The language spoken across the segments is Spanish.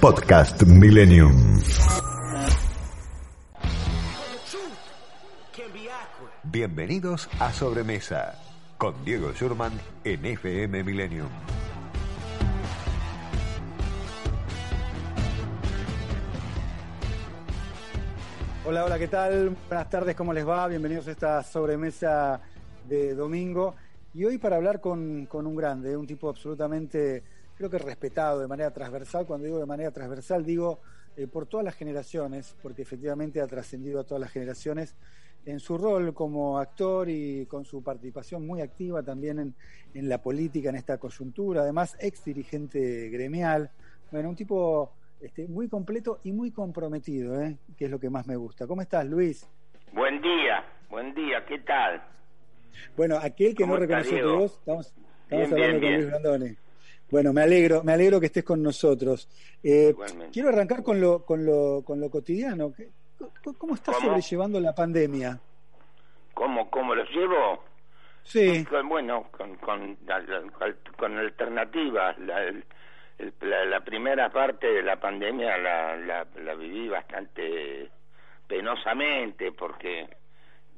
Podcast Millennium. Bienvenidos a Sobremesa con Diego Schurman en FM Millennium. Hola, hola, ¿qué tal? Buenas tardes, ¿cómo les va? Bienvenidos a esta sobremesa de domingo. Y hoy para hablar con, con un grande, un tipo absolutamente, creo que respetado de manera transversal. Cuando digo de manera transversal, digo eh, por todas las generaciones, porque efectivamente ha trascendido a todas las generaciones en su rol como actor y con su participación muy activa también en, en la política, en esta coyuntura. Además, ex dirigente gremial. Bueno, un tipo este, muy completo y muy comprometido, ¿eh? que es lo que más me gusta. ¿Cómo estás, Luis? Buen día, buen día, ¿qué tal? Bueno, aquel que no ¿Cómo reconoció tu voz, estamos, estamos Bien, hablando bien, con bien. Luis Brandoni. Bueno, me alegro, me alegro que estés con nosotros. Eh, quiero arrancar con lo, con lo, con lo cotidiano. ¿Qué- ¿Cómo, estás ¿Cómo? sobrellevando la pandemia? ¿Cómo, cómo los llevo? Sí, Con- bueno, con, con, con alternativas. La, el- la, la primera parte de la pandemia la, la, la viví bastante penosamente porque,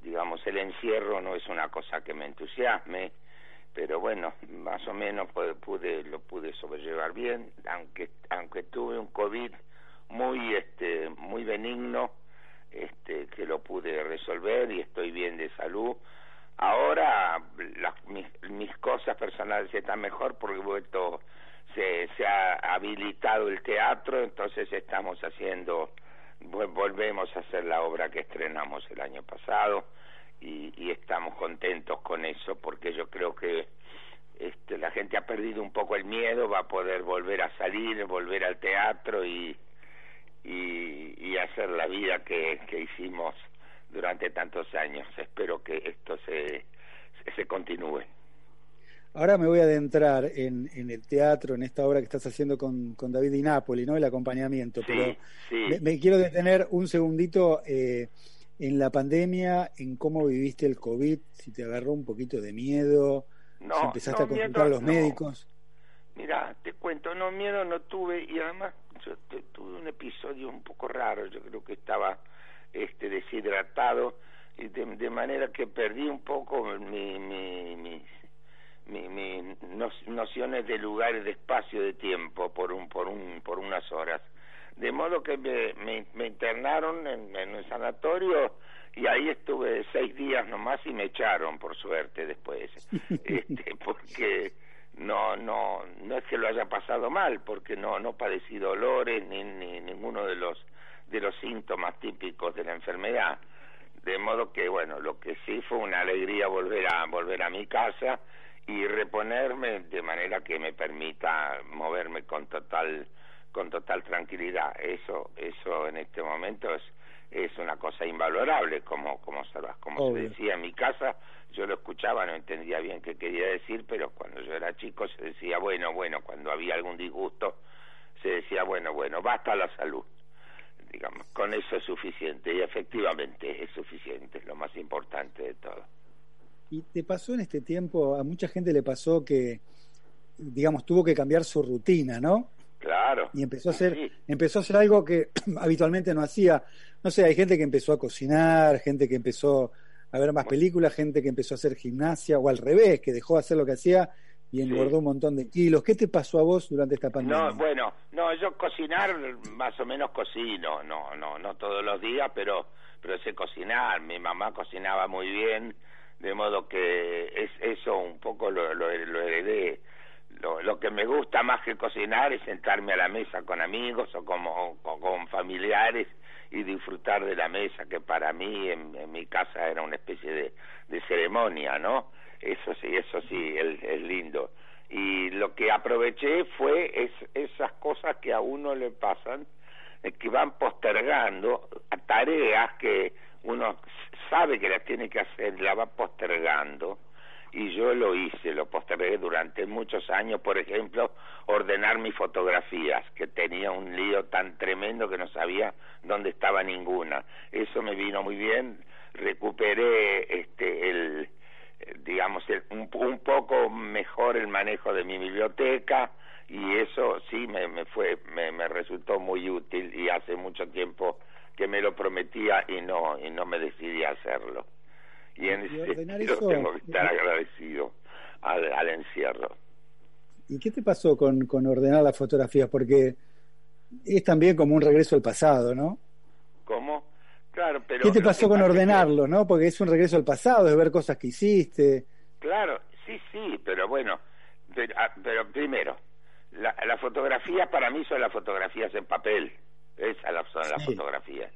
digamos, el encierro no es una cosa que me entusiasme, pero bueno, más o menos pude, lo pude sobrellevar bien, aunque aunque tuve un COVID muy este muy benigno, este que lo pude resolver y estoy bien de salud. Ahora las, mis, cosas personales están mejor porque vuelto se, se ha habilitado el teatro, entonces estamos haciendo, vol- volvemos a hacer la obra que estrenamos el año pasado y, y estamos contentos con eso porque yo creo que este, la gente ha perdido un poco el miedo, va a poder volver a salir, volver al teatro y, y, y hacer la vida que, que hicimos durante tantos años. Espero que esto se, se, se continúe. ahora me voy a adentrar en, en el teatro, en esta obra que estás haciendo con, con David Di Napoli, ¿no? El acompañamiento. Sí, pero sí. me, me quiero detener un segundito eh, en la pandemia, en cómo viviste el COVID, si te agarró un poquito de miedo, No, si empezaste no, a consultar miedo, a los no. médicos. Mira, te cuento, no, miedo no tuve y además yo te- tuve un episodio un poco raro, yo creo que estaba este deshidratado y de, de manera que perdí un poco mi, mi, mis mi, nociones de lugar de espacio de tiempo por un por un por unas horas de modo que me, me, me internaron en, en un sanatorio y ahí estuve seis días nomás y me echaron por suerte después. Este, porque no no no es que lo haya pasado mal porque no no padecí dolores ni, ni ninguno de los de los síntomas típicos de la enfermedad. De modo que bueno lo que sí fue una alegría volver a volver a mi casa y reponerme de manera que me permita moverme con total con total tranquilidad. Eso eso en este momento es es una cosa invalorable como como como se decía en mi casa yo lo escuchaba no entendía bien qué quería decir pero cuando yo era chico se decía bueno bueno cuando había algún disgusto se decía bueno bueno basta la salud digamos. Con eso es suficiente y efectivamente es suficiente es lo más importante de todo. ¿Y te pasó en este tiempo, a mucha gente le pasó que, digamos, tuvo que cambiar su rutina, ¿no? Claro Y empezó a hacer, Sí. empezó a hacer algo que habitualmente no hacía. No sé, hay gente que empezó a cocinar, gente que empezó a ver más películas, gente que empezó a hacer gimnasia, o al revés, que dejó de hacer lo que hacía y engordó un montón de kilos. ¿Qué te pasó a vos durante esta pandemia? No, bueno, no, yo cocinar más o menos cocino, no, no, no todos los días, pero, pero sé cocinar. Mi mamá cocinaba muy bien, de modo que es eso un poco lo, lo, lo heredé. Lo, que me gusta más que cocinar es sentarme a la mesa con amigos o como, con, familiares y disfrutar de la mesa, que para mí en, mi casa era una especie de, ceremonia, ¿no? Eso sí, eso sí, es, lindo. y lo que aproveché fue es, esas cosas que a uno le pasan, eh, que van postergando tareas que uno sabe que las tiene que hacer, la va postergando y yo lo hice, lo postergué durante muchos años, por ejemplo, ordenar mis fotografías, que tenía un lío tan tremendo que no sabía dónde estaba ninguna. Eso me vino muy bien, recuperé este el digamos un, un poco mejor el manejo de mi biblioteca y eso sí me, me fue me, me resultó muy útil y hace mucho tiempo que me lo prometía y no y no me decidí a hacerlo y en ese sentido tengo que estar agradecido al, al, encierro. ¿Y qué te pasó con, con ordenar las fotografías? Porque es también como un regreso al pasado, ¿no? ¿Cómo? Claro, pero... ¿Qué te pasó con ordenarlo, no? Porque es un regreso al pasado, es ver cosas que hiciste. Claro, sí, sí, pero bueno, pero, ah, pero primero, la, la fotografía para mí son las fotografías en papel, esas son las fotografías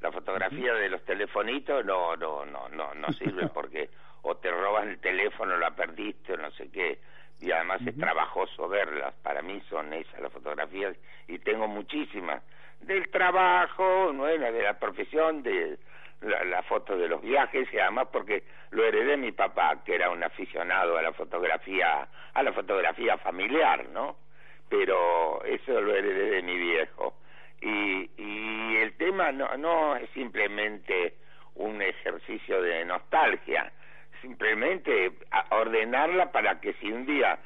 la fotografía de los telefonitos no no no no no sirve porque o te roban el teléfono la perdiste o no sé qué. Y además es trabajoso verlas. Para mí son esas las fotografías y tengo muchísimas. Del trabajo bueno de la profesión de la, la foto de los viajes y además porque lo heredé de mi papá que era un aficionado a la fotografía a la fotografía familiar no pero eso lo heredé de mi viejo y, y el tema no, no es simplemente un ejercicio de nostalgia, simplemente ordenarla para que si un día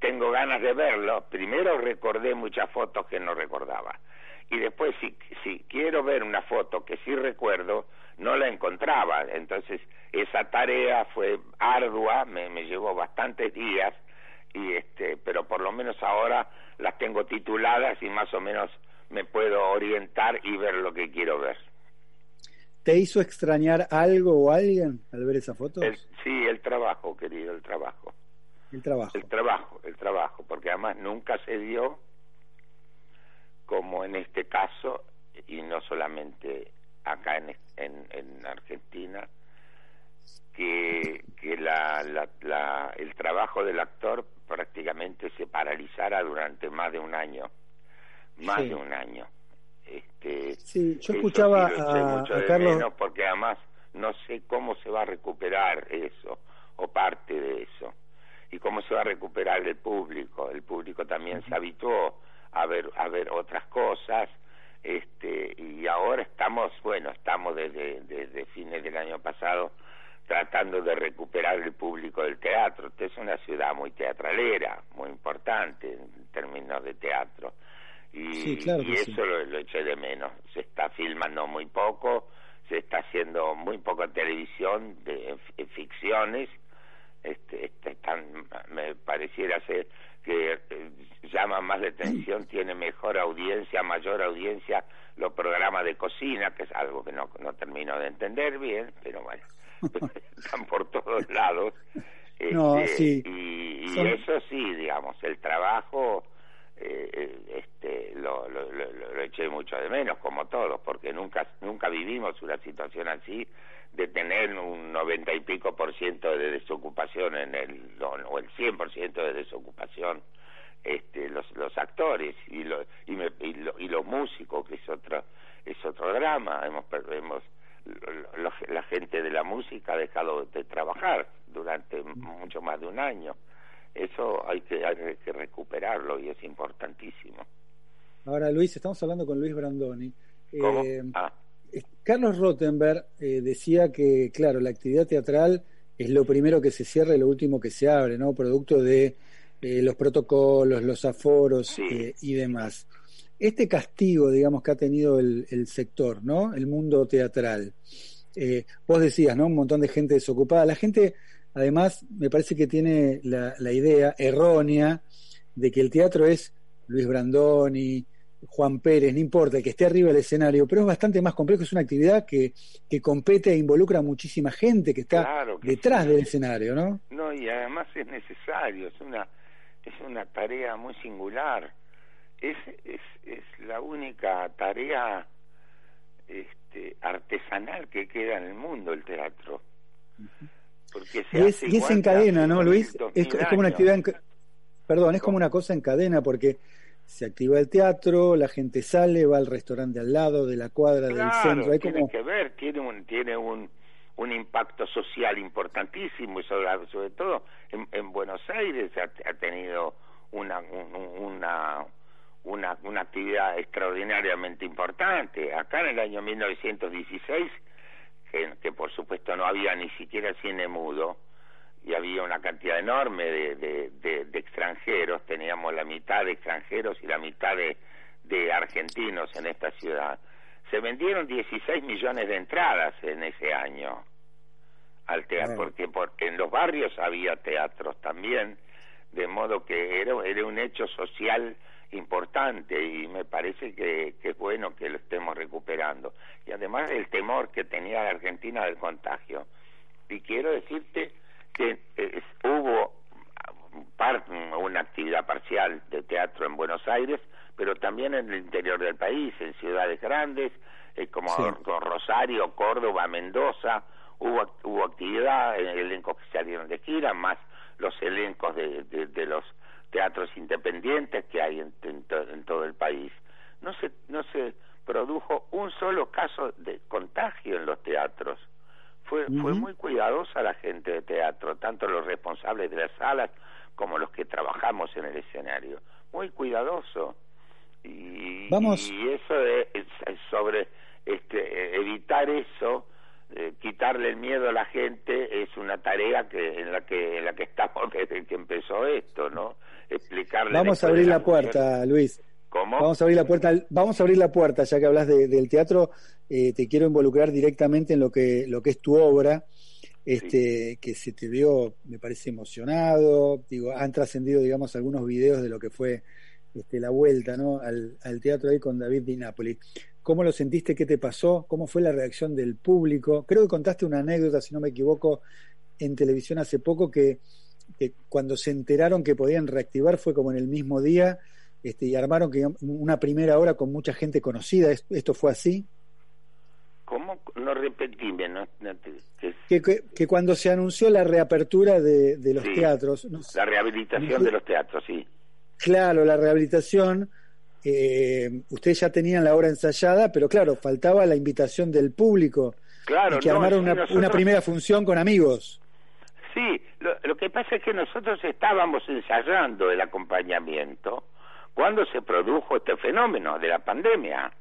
tengo ganas de verlo, primero recordé muchas fotos que no recordaba. Y después si, si quiero ver una foto que sí recuerdo, no la encontraba, entonces esa tarea fue ardua, me, me llevó bastantes días y este, pero por lo menos ahora las tengo tituladas y más o menos me puedo orientar y ver lo que quiero ver. ¿Te hizo extrañar algo o alguien al ver esa foto? sí, el trabajo, querido, el trabajo. El trabajo. El trabajo, el trabajo, porque además nunca se dio como en este caso, y no solamente acá en, en, en Argentina, que, que la, la, la, el trabajo del actor prácticamente se paralizara durante más de un año más de un año. Este, sí, yo escuchaba a, Carlos porque además no sé cómo se va a recuperar eso o parte de eso y cómo se va a recuperar el público. El público también se habituó a ver a ver otras cosas este y ahora estamos bueno estamos desde desde fines del año pasado tratando de recuperar el público del teatro. Esta es una ciudad muy teatralera, muy importante en términos de teatro y, eso lo, eché de menos. Se está filmando muy poco, se está haciendo muy poco televisión de ficciones. Este, este me pareciera ser que eh, llama más la atención, tiene mejor audiencia, mayor audiencia los programas de cocina, que es algo que no, no termino de entender bien, pero bueno, están por todos lados. Este, y, y eso sí, digamos, el trabajo eh, este, lo, lo, lo, eché mucho de menos, como todos, porque nunca, nunca vivimos una situación así de tener un noventa y pico por ciento de desocupación en el, o el cien por ciento de desocupación este, los, los actores y, lo, y, me, y, los músicos, que es otro, es otro drama. Hemos, hemos la gente de la música ha dejado de trabajar durante mucho más de un año eso hay que, hay que recuperarlo y es importantísimo. Ahora, Luis, estamos hablando con Luis Brandoni. Eh, ah. Carlos Rottenberg eh, decía que, claro, la actividad teatral es lo primero que se cierra y lo último que se abre, ¿no? Producto de eh, los protocolos, los aforos y demás. Este castigo, digamos, que ha tenido el, el sector, ¿no? El mundo teatral. vos decías, ¿no? Un montón de gente desocupada. La gente Además, me parece que tiene la, idea errónea de que el teatro es Luis Brandoni, Juan Pérez, no importa, que esté arriba del escenario, pero es bastante más complejo, es una actividad que, que compete e involucra a muchísima gente que está detrás del escenario, ¿no? No, y además es necesario, es una, es una tarea muy singular, es, es, es la única tarea este, artesanal que queda en el mundo, el teatro y, es, en cadena, ¿no, Luis? Es, como una actividad Perdón, es como una cosa en cadena porque se activa el teatro, la gente sale, va al restaurante al lado, de la cuadra, del centro. Hay tiene que ver, tiene un, tiene un, un impacto social importantísimo y sobre, sobre todo en, Buenos Aires ha, tenido una, una, una, una actividad extraordinariamente importante. Acá en el año 1916, que, que por supuesto no había ni siquiera cine mudo, y había una cantidad enorme de, de, de, extranjeros, teníamos la mitad de extranjeros y la mitad de, de argentinos en esta ciudad. Se vendieron 16 millones de entradas en ese año al teatro, porque, porque en los barrios había teatros también, de modo que era, era un hecho social importante y me parece que, que es bueno que lo estemos recuperando. Y además el temor que tenía la Argentina del contagio. Y quiero decirte que eh, hubo una actividad parcial de teatro en Buenos Aires, pero también en el interior del país, en ciudades grandes, eh, como Rosario, Córdoba, Mendoza, hubo, hubo actividad, elencos que salieron de gira, más los elencos de, de, los teatros independientes que hay en, en, todo el país. No se, no se produjo un solo caso de contagio en los teatros. Fue, fue muy cuidadosa la gente de teatro, tanto los responsables de las salas como los que trabajamos en el escenario. Muy cuidadoso. Y, Vamos. y eso es, sobre este, evitar eso, eh, quitarle el miedo a la gente es una tarea que en la que en la que estamos desde que empezó esto, ¿no? Explicarle. Vamos a abrir la, puerta, Luis. ¿Cómo? Vamos a abrir la puerta, vamos a abrir la puerta, ya que hablas del teatro, eh, te quiero involucrar directamente en lo que, lo que es tu obra, este, que se te vio, me parece emocionado, digo, han trascendido, digamos, algunos videos de lo que fue este, la vuelta, ¿no? Al, teatro ahí con David Di Napoli. ¿Cómo lo sentiste? ¿Qué te pasó? ¿Cómo fue la reacción del público? Creo que contaste una anécdota, si no me equivoco, en televisión hace poco que, que cuando se enteraron que podían reactivar fue como en el mismo día este, y armaron que una primera hora con mucha gente conocida. ¿Esto fue así? ¿Cómo? No repetíme. No, que, que, cuando se anunció la reapertura de, de los teatros... la rehabilitación de los teatros, sí. Claro, la rehabilitación... Eh, ustedes ya tenían la obra ensayada, pero claro, faltaba la invitación del público. Claro, que armaron una, una, primera función con amigos. Sí, lo, lo, que pasa es que nosotros estábamos ensayando el acompañamiento cuando se produjo este fenómeno de la pandemia.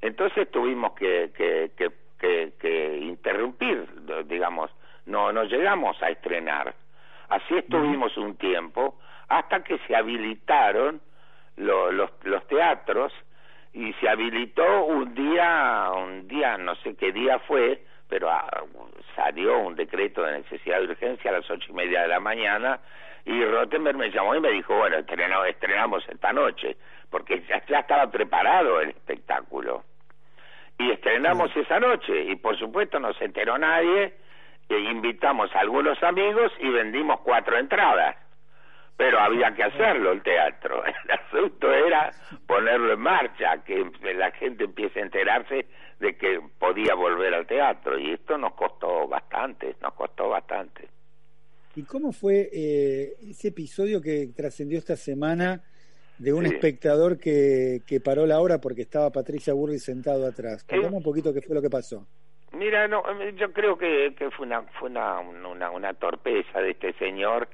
Entonces tuvimos que, que, que, que, interrumpir, digamos, no, no llegamos a estrenar. Así estuvimos un tiempo hasta que se habilitaron los, los teatros y se habilitó un día, un día, no sé qué día fue, pero ah, salió un decreto de necesidad de urgencia a las ocho y media de la mañana y Rottenberg me llamó y me dijo, bueno, estrenamos, estrenamos esta noche, porque ya, estaba preparado el espectáculo. Y estrenamos esa noche, y por supuesto no se enteró nadie, e invitamos a algunos amigos y vendimos cuatro entradas. Pero había que hacerlo el teatro. El asunto era ponerlo en marcha, que la gente empiece a enterarse de que podía volver al teatro. Y esto nos costó bastante, nos costó bastante. ¿Y cómo fue eh, ese episodio que trascendió esta semana de un espectador que, que paró la obra porque estaba Patricia Burri sentado atrás? Contame un poquito qué fue lo que pasó. Mira, no, yo creo que, que fue una fue una, una, una torpeza de este señor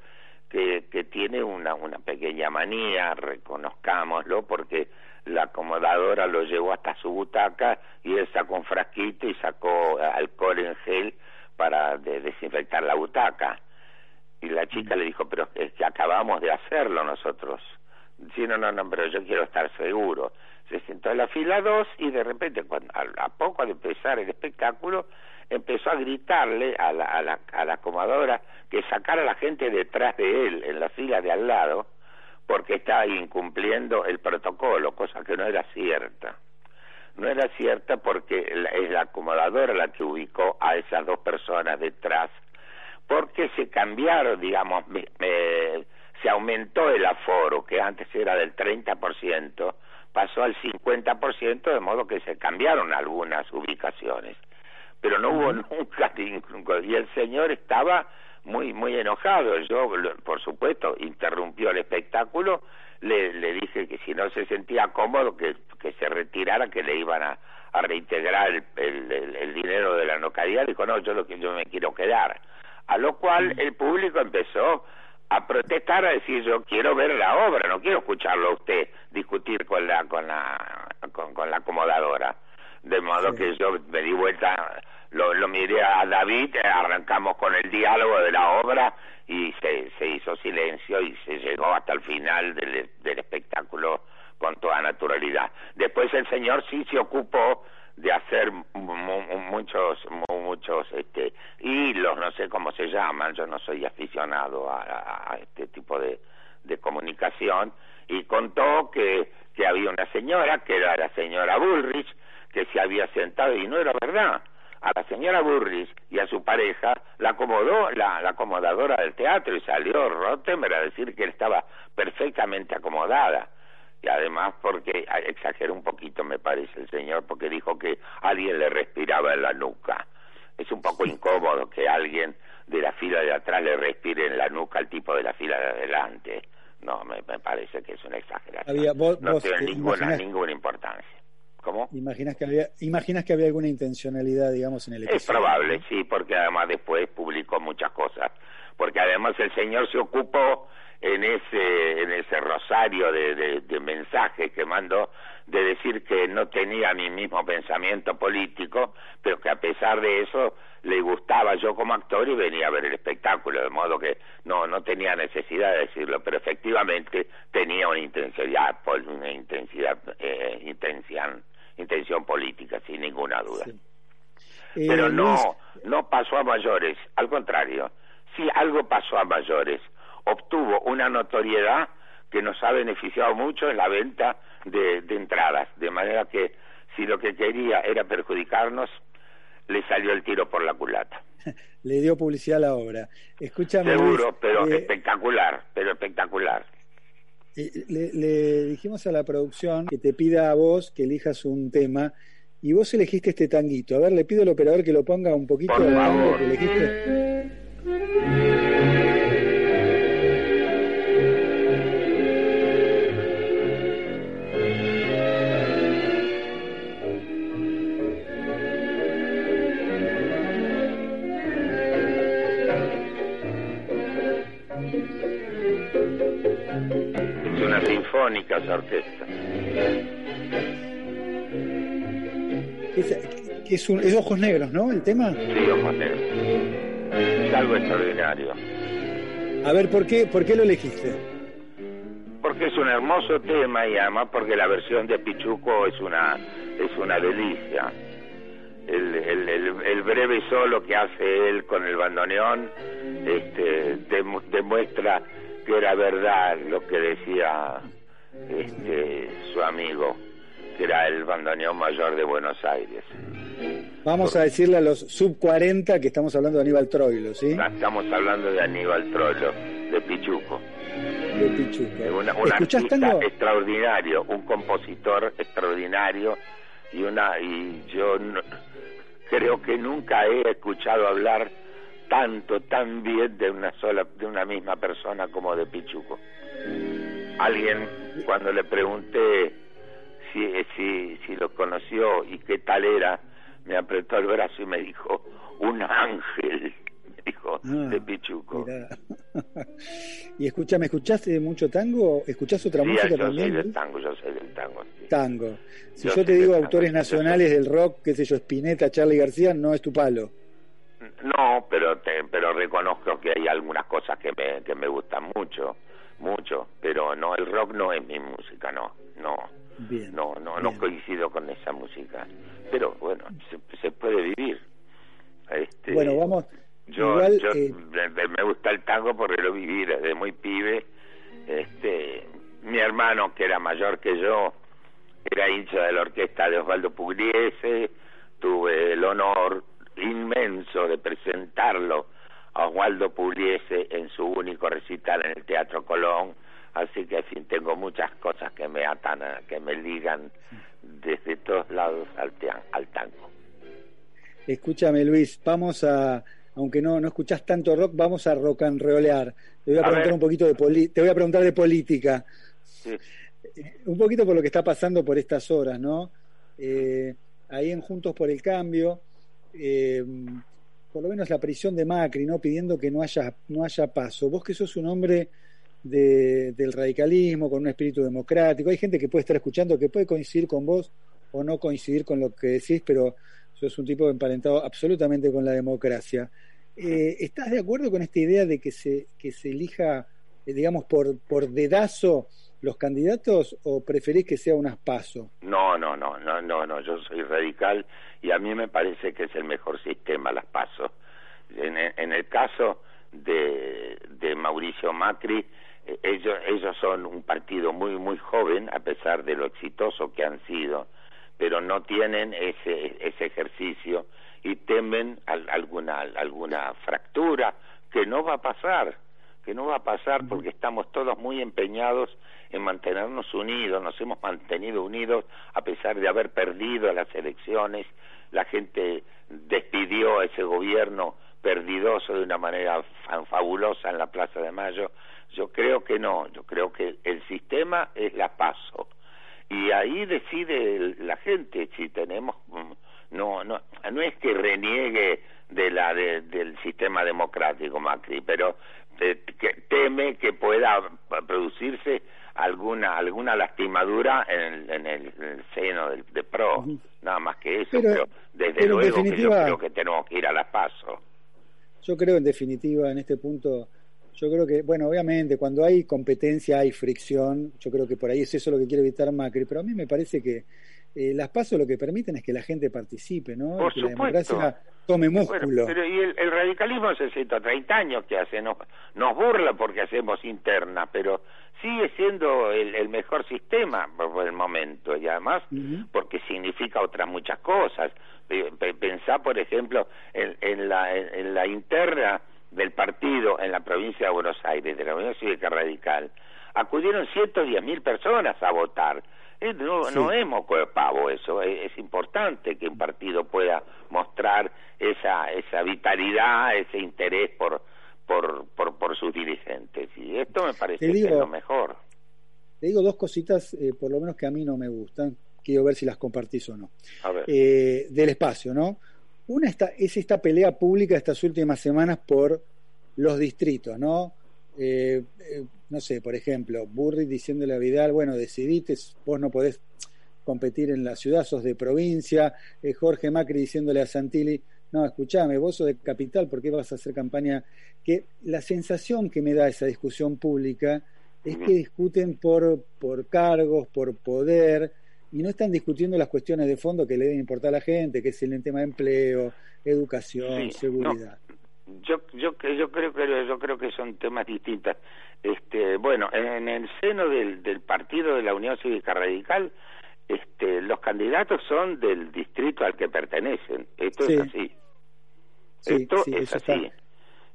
que, que tiene una, una pequeña manía, reconozcámoslo, porque la acomodadora lo llevó hasta su butaca y él sacó un frasquito y sacó alcohol en gel para desinfectar la butaca y la chica le dijo, pero es que acabamos de hacerlo nosotros. Sí, no, no, no, pero yo quiero estar seguro. Se sentó en la fila 2 y de repente, cuando, a, poco de empezar el espectáculo, empezó a gritarle a la, a, la, a la comadora que sacara a la gente detrás de él, en la fila de al lado, porque estaba incumpliendo el protocolo, cosa que no era cierta. No era cierta porque es la acomodadora la que ubicó a esas dos personas detrás porque se cambiaron, digamos, se aumentó el aforo, que antes era del 30%, pasó al 50%, de modo que se cambiaron algunas ubicaciones. Pero no hubo nunca, y el señor estaba muy muy enojado. Yo, por supuesto, interrumpió el espectáculo. Le, le dije que si no se sentía cómodo, que, que se retirara, que le iban a, a reintegrar el, el, dinero de la localidad. Dijo, no, yo lo que yo me quiero quedar. A lo cual el público empezó a protestar, a decir yo quiero ver la obra, no quiero escucharlo a usted discutir con la con la con, la acomodadora. De modo que yo me di vuelta, lo, lo miré a David, arrancamos con el diálogo de la obra y se, se hizo silencio y se llegó hasta el final del, del espectáculo con toda naturalidad. Después el señor sí se ocupó de hacer muchos muchos este hilos no sé cómo se llaman yo no soy aficionado a, este tipo de, de comunicación y contó que que había una señora que era la señora Bullrich que se había sentado y no era verdad. A la señora Bullrich y a su pareja la acomodó la, la acomodadora del teatro y salió Rottenberg a decir que él estaba perfectamente acomodada. Y además porque exageró un poquito me parece el señor porque dijo que alguien le respiraba en la nuca. Es un poco incómodo que alguien de la fila de atrás le respire en la nuca al tipo de la fila de adelante. No me, me parece que es una exageración. No tiene ninguna ninguna importancia ¿Cómo? ¿Imaginas que, había, ¿Imaginas que había alguna intencionalidad, digamos, en el Es probable, sí, porque además después publicó muchas cosas. Porque además el señor se ocupó en ese en ese rosario de, de, mensajes que mandó de decir que no tenía mi mismo pensamiento político pero que a pesar de eso le gustaba yo como actor y venía a ver el espectáculo de modo que no no tenía necesidad de decirlo pero efectivamente tenía una intensidad una intensidad eh, intención intención política sin ninguna duda pero eh, no no pasó a mayores al contrario si algo pasó a mayores obtuvo una notoriedad que nos ha beneficiado mucho en la venta de, entradas, de manera que si lo que quería era perjudicarnos, le salió el tiro por la culata. le dio publicidad a la obra. Escúchame. Seguro, pero eh, espectacular, pero espectacular. Eh, le, dijimos a la producción que te pida a vos que elijas un tema y vos elegiste este tanguito. A ver, le pido al operador que lo ponga un poquito. Que elegiste. Orquesta. Es, es, un, es, ojos negros, ¿no? El tema. Sí, ojos negros. Es algo extraordinario. A ver, ¿por qué, ¿por qué lo elegiste? Porque es un hermoso tema y además porque la versión de Pichuco es una es una delicia. El, el, el, breve solo que hace él con el bandoneón este, demuestra que era verdad lo que decía este, su amigo, que era el bandoneón mayor de Buenos Aires. Vamos a decirle a los sub 40 que estamos hablando de Aníbal Troilo, ¿sí? Estamos hablando de Aníbal Troilo, de Pichuco. De Pichuco. un artista extraordinario, un compositor extraordinario y una y yo creo que nunca he escuchado hablar tanto, tan bien de una sola, de una misma persona como de Pichuco. Alguien, cuando le pregunté si, si, si lo conoció y qué tal era, me apretó el brazo y me dijo, un ángel, me dijo, ah, de Pichuco. y escúchame, ¿escuchaste mucho tango? ¿Escuchás otra música yo también? Soy del tango, yo soy del tango. Tango. Si yo, te digo autores nacionales del rock, qué sé yo, Spinetta, Charlie García, no es tu palo. No, pero pero reconozco que hay algunas cosas que me, que me gustan mucho, mucho, pero no, el rock no es mi música, no, no, no, no, no coincido con esa música, pero bueno, se, puede vivir. Este, bueno, vamos. Yo, yo eh, me, gusta el tango porque lo viví desde muy pibe. Este, mi hermano que era mayor que yo era hincha de la orquesta de Osvaldo Pugliese, tuve el honor inmenso de presentarlo Oswaldo Pugliese en su único recital en el Teatro Colón, así que en fin tengo muchas cosas que me atan, que me ligan desde todos lados al, al tango. Escúchame Luis, vamos a, aunque no, no escuchás tanto rock, vamos a rock and rollear. Te voy a, preguntar un poquito de te voy a preguntar de política. Eh, un poquito por lo que está pasando por estas horas, ¿no? Eh, ahí en Juntos por el Cambio, eh, por lo menos la prisión de Macri, ¿no? Pidiendo que no haya, no haya paso. Vos que sos un hombre de, del radicalismo, con un espíritu democrático, hay gente que puede estar escuchando que puede coincidir con vos o no coincidir con lo que decís, pero sos un tipo emparentado absolutamente con la democracia. Eh, ¿Estás de acuerdo con esta idea de que se, que se elija, eh, digamos, por, por dedazo los candidatos o preferís que sea un aspaso? No, no, no, no, no, no, yo soy radical y a mí me parece que es el mejor sistema, las paso. En, en el caso de, de Mauricio Macri, eh, ellos, ellos son un partido muy, muy joven, a pesar de lo exitoso que han sido, pero no tienen ese, ese ejercicio y temen alguna, alguna fractura que no va a pasar, que no va a pasar porque estamos todos muy empeñados en mantenernos unidos, nos hemos mantenido unidos a pesar de haber perdido las elecciones, la gente despidió a ese gobierno perdidoso de una manera fabulosa en la Plaza de Mayo. Yo creo que no, yo creo que el sistema es la paso y ahí decide la gente si tenemos mm, no no no es que reniegue de la del sistema democrático Macri pero que teme que pueda producirse alguna alguna lastimadura en, en, el, seno del, de pro nada más que eso pero, desde luego que yo creo que tenemos que ir a las pasos yo creo en definitiva en este punto yo creo que, bueno, obviamente cuando hay competencia hay fricción, yo creo que por ahí es eso lo que quiere evitar Macri, pero a mí me parece que eh, las pasos lo que permiten es que la gente participe, ¿no? Por que la democracia tome músculo. pero y el, radicalismo hace 130 años que hace, nos, nos burla porque hacemos interna, pero sigue siendo el, mejor sistema por, el momento y además porque significa otras muchas cosas. Pensá, por ejemplo, en, en, la, en la interna del partido en la provincia de Buenos Aires, de la Unión Cívica Radical, acudieron 110.000 personas a votar. No, no es moco de pavo eso, es, importante que un partido pueda mostrar esa, esa vitalidad, ese interés por, por, por, por sus dirigentes. Y esto me parece que es lo mejor. Te digo dos cositas, eh, por lo menos que a mí no me gustan, quiero ver si las compartís o no. Eh, del espacio, ¿no? Una es esta pelea pública estas últimas semanas por los distritos, ¿no? Eh, eh, no sé, por ejemplo, Burri diciéndole a Vidal, bueno, decidite, vos no podés competir en la ciudad, sos de provincia, eh, Jorge Macri diciéndole a Santilli, no, escúchame, vos sos de capital, ¿por qué vas a hacer campaña? Que la sensación que me da esa discusión pública es que discuten por, por cargos, por poder, y no están discutiendo las cuestiones de fondo que le deben importar a la gente, que es el tema de empleo, educación, seguridad. Yo, yo, yo creo que yo creo que son temas distintos. Este, bueno, en el seno del, del partido de la Unión Cívica Radical, este, los candidatos son del distrito al que pertenecen. Esto es así. Esto es así.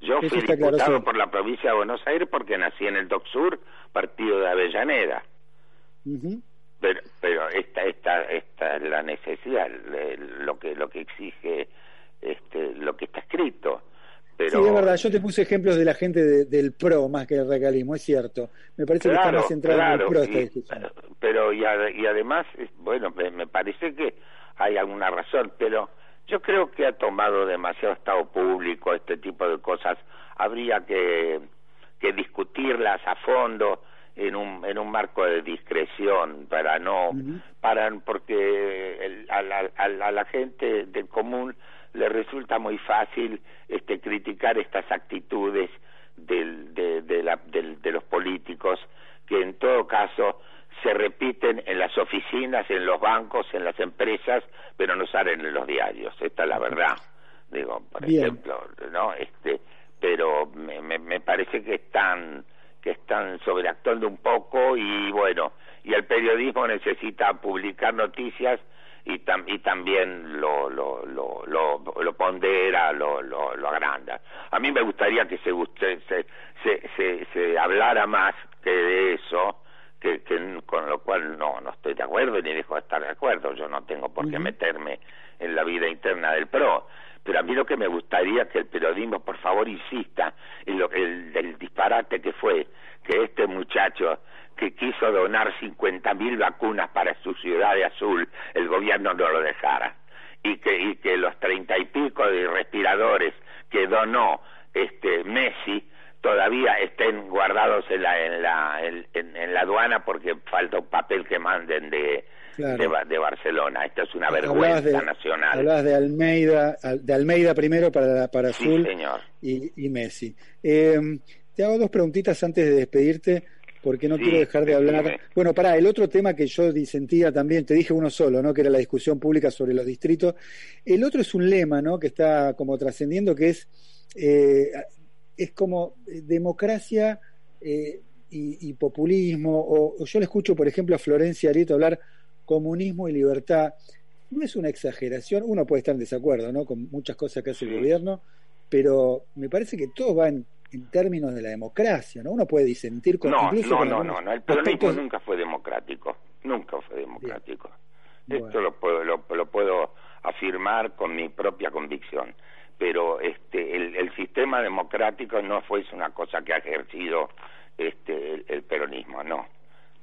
Yo fui diputado por la provincia de Buenos Aires porque nací en el DOC Sur, partido de Avellaneda pero pero esta esta esta es la necesidad lo que lo que exige este lo que está escrito pero sí es verdad yo te puse ejemplos de la gente del pro más que del regalismo es cierto. Me parece que está más centrado en el pro esta pero y, y además bueno me, me parece que hay alguna razón pero yo creo que ha tomado demasiado estado público este tipo de cosas. Habría que que discutirlas a fondo en un en un marco de discreción para no para porque a, la, a, la, gente del común le resulta muy fácil este criticar estas actitudes del, de, de, la, del, de los políticos que en todo caso se repiten en las oficinas, en los bancos, en las empresas, pero no salen en los diarios. Esta es la verdad. Digo, por ejemplo, ¿no? Este, pero me, me, me parece que están que están sobreactuando un poco y bueno, y el periodismo necesita publicar noticias y, y también lo, lo, lo, lo, pondera, lo, lo, lo, agranda. A mí me gustaría que se, se, se, se, se hablara más que de eso, que, con lo cual no, no estoy de acuerdo ni dejo de estar de acuerdo. Yo no tengo por qué meterme en la vida interna del PRO. Pero a mí lo que me gustaría es que el periodismo, por favor, insista en lo el, el disparate que fue que este muchacho que quiso donar 50.000 vacunas para su ciudad de azul, el gobierno no lo dejara. Y que, y que los treinta y pico de respiradores que donó este Messi todavía estén guardados en la en la en, la aduana porque falta un papel que manden de de, Barcelona. Esta es una vergüenza nacional. Hablabas de Almeida, de Almeida primero para, para Azul Y, Messi. Eh, te hago dos preguntitas antes de despedirte porque no quiero dejar de hablar. Bueno, para el otro tema que yo disentía también, te dije uno solo, ¿no? Que era la discusión pública sobre los distritos. El otro es un lema, ¿no? Que está como trascendiendo, que es, eh, es como eh, democracia eh, y, populismo. O, yo le escucho, por ejemplo, a Florencia Arieto hablar comunismo y libertad. No es una exageración, uno puede estar en desacuerdo, ¿no? Con muchas cosas que hace el gobierno, pero me parece que todo va en en términos de la democracia, ¿no? Uno puede disentir con no, no, no, no, no, el peronismo nunca fue democrático, nunca fue democrático. Esto lo puedo, lo, puedo afirmar con mi propia convicción, pero este el, el sistema democrático no fue una cosa que ha ejercido este el, peronismo, no.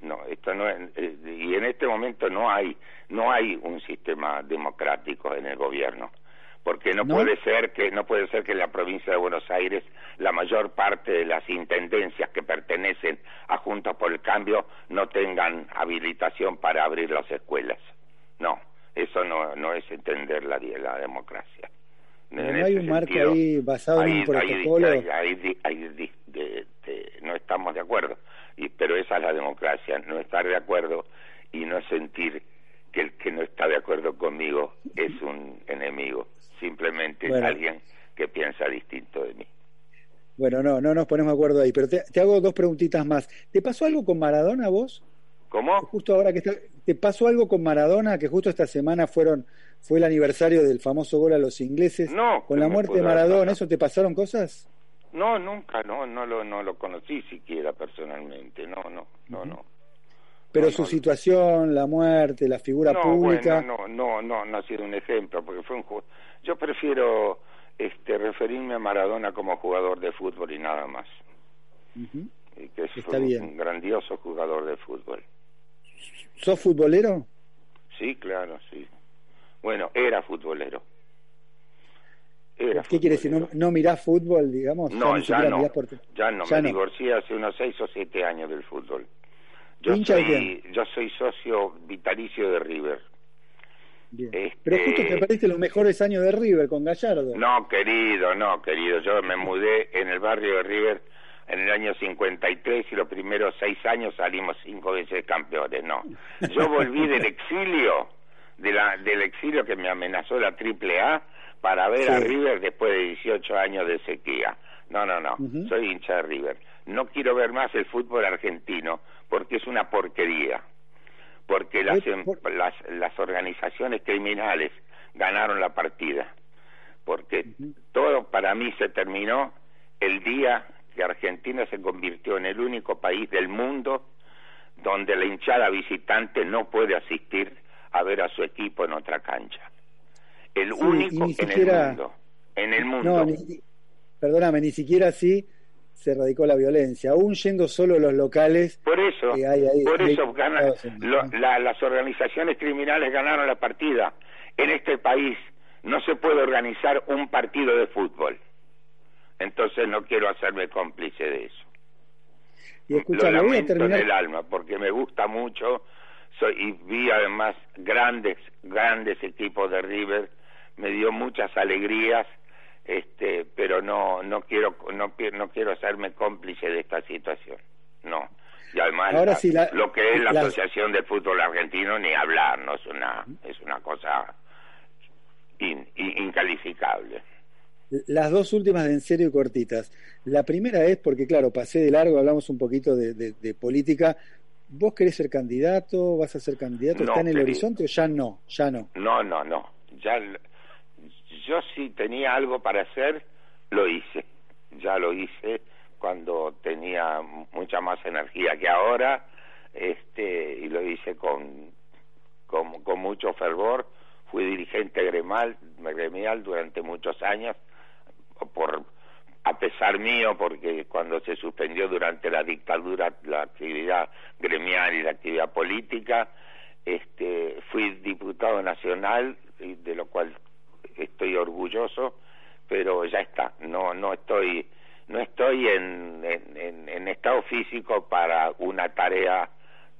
No, esto no es, eh, y en este momento no hay no hay un sistema democrático en el gobierno porque no, puede ser que no puede ser que en la provincia de Buenos Aires la mayor parte de las intendencias que pertenecen a Juntos por el Cambio no tengan habilitación para abrir las escuelas. No, eso no no es entender la, la democracia. no hay un marco ahí basado en un protocolo. no estamos de acuerdo, y, pero esa es la democracia, no estar de acuerdo y no sentir que el que no está de acuerdo conmigo es un enemigo simplemente alguien que piensa distinto de mí. Bueno, no, no nos ponemos de acuerdo ahí, pero te, hago dos preguntitas más. ¿Te pasó algo con Maradona vos? ¿Cómo? Justo ahora que está, ¿te pasó algo con Maradona que justo esta semana fueron fue el aniversario del famoso gol a los ingleses? No. Con la muerte de Maradona, ¿eso te pasaron cosas? No, nunca, no, no lo, no lo conocí siquiera personalmente, no, no, no, no. Pero su situación, la muerte, la figura pública. no, no, no, no ha sido un ejemplo, porque fue un yo prefiero este, referirme a Maradona como jugador de fútbol y nada más. y que es un, grandioso jugador de fútbol. ¿Sos futbolero? Sí, claro, sí. Bueno, era futbolero. Era ¿Qué quiere decir? ¿No, ¿No mirás fútbol, digamos? No, ya, no. Ya no, me divorcié hace unos seis o siete años del fútbol. Yo soy, yo soy socio vitalicio de River. Este, Pero justo te perdiste los mejores años de River con Gallardo. No, querido, no, querido. Yo me mudé en el barrio de River en el año 53 y los primeros seis años salimos cinco veces campeones. No, yo volví del exilio, de la, del exilio que me amenazó la Triple A para ver a River después de 18 años de sequía. No, no, no, soy hincha de River. No quiero ver más el fútbol argentino porque es una porquería porque las, em, las, las organizaciones criminales ganaron la partida, porque todo para mí se terminó el día que Argentina se convirtió en el único país del mundo donde la hinchada visitante no puede asistir a ver a su equipo en otra cancha. El único en el mundo. En el mundo. No, perdóname, ni siquiera así se erradicó la violencia, aún yendo solo los locales. Por eso, por eso las organizaciones criminales ganaron la partida. En este país no se puede organizar un partido de fútbol. Entonces no quiero hacerme cómplice de eso. Y escucha, Lo voy a terminar... en el alma porque me gusta mucho soy, y vi además grandes, grandes equipos de River, me dio muchas alegrías este pero no no quiero no, no quiero hacerme cómplice de esta situación no. Y además lo que es la, asociación de fútbol argentino ni hablar no es una es una cosa incalificable. Las dos últimas de en serio y cortitas. La primera es porque claro pasé de largo hablamos un poquito de, de, política. Vos querés ser candidato vas a ser candidato está en el horizonte o ya no ya no. No no no. Ya yo si tenía algo para hacer, lo hice. Ya lo hice cuando tenía mucha más energía que ahora. este y lo hice con, con, mucho fervor. Fui dirigente gremial, gremial durante muchos años, por a pesar mío, porque cuando se suspendió durante la dictadura la actividad gremial y la actividad política, este, fui diputado nacional, de lo cual estoy orgulloso, pero ya está, no, no estoy, no estoy en, en, en estado físico para una tarea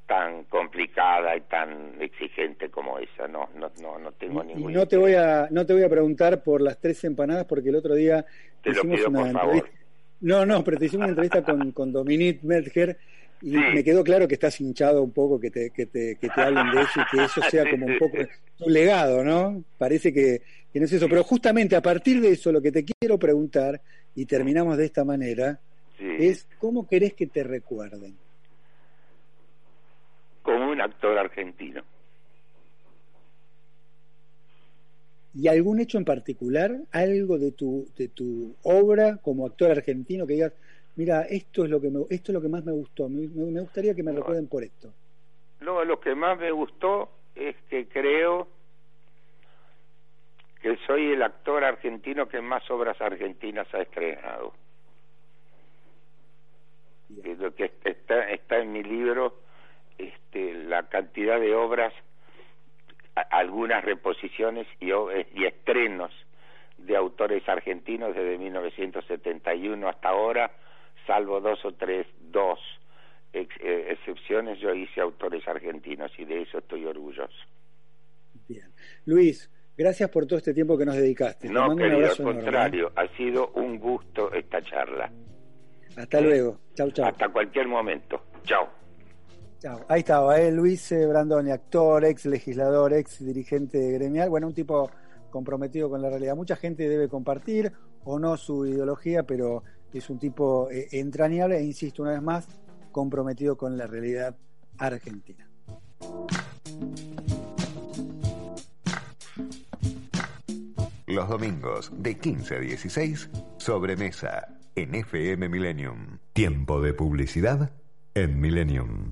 tan complicada y tan exigente como esa. No no no, no tengo ningún no te voy a no te voy a preguntar por las tres empanadas porque el otro día te hicimos pido, una favor. no no pero te hicimos una entrevista con con Dominique Medger y me quedó claro que estás hinchado un poco que te, que te, que te hablen de eso y que eso sea como un poco tu legado, ¿no? Parece que, que no es eso. Pero justamente a partir de eso lo que te quiero preguntar, y terminamos de esta manera, es cómo querés que te recuerden como un actor argentino. ¿Y algún hecho en particular, algo de tu, de tu obra como actor argentino que digas, mira, esto es lo que, me, esto es lo que más me gustó, me, me gustaría que me recuerden por esto? No, lo que más me gustó es que creo que soy el actor argentino que más obras argentinas ha estrenado. Lo que está, está en mi libro este, la cantidad de obras, algunas reposiciones y, y estrenos de autores argentinos desde 1971 hasta ahora, salvo dos o tres, dos eh, excepciones, yo hice autores argentinos y de eso estoy orgulloso. Bien. Luis, gracias por todo este tiempo que nos dedicaste. No, querido, al contrario, ha sido un gusto esta charla. Hasta luego. Chau, chau. Hasta cualquier momento. Chao. Ahí estaba, ¿eh? Luis eh, Brandoni, actor, ex legislador, ex dirigente gremial, bueno, un tipo comprometido con la realidad. Mucha gente debe compartir o no su ideología, pero es un tipo eh, entrañable e, insisto una vez más, comprometido con la realidad argentina. Los domingos de 15 a 16, sobremesa en FM Millennium. Tiempo de publicidad en Millennium.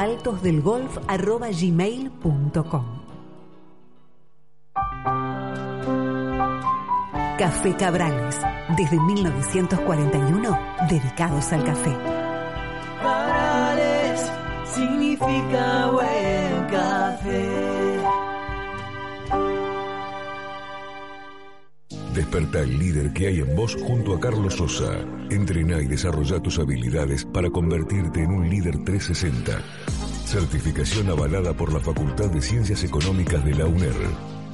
altosdelgolf.gmail.com Café Cabrales, desde 1941, dedicados al café. Cabrales significa buen café. Desperta el líder que hay en vos junto a Carlos Sosa. Entrena y desarrolla tus habilidades para convertirte en un líder 360. Certificación avalada por la Facultad de Ciencias Económicas de la UNER.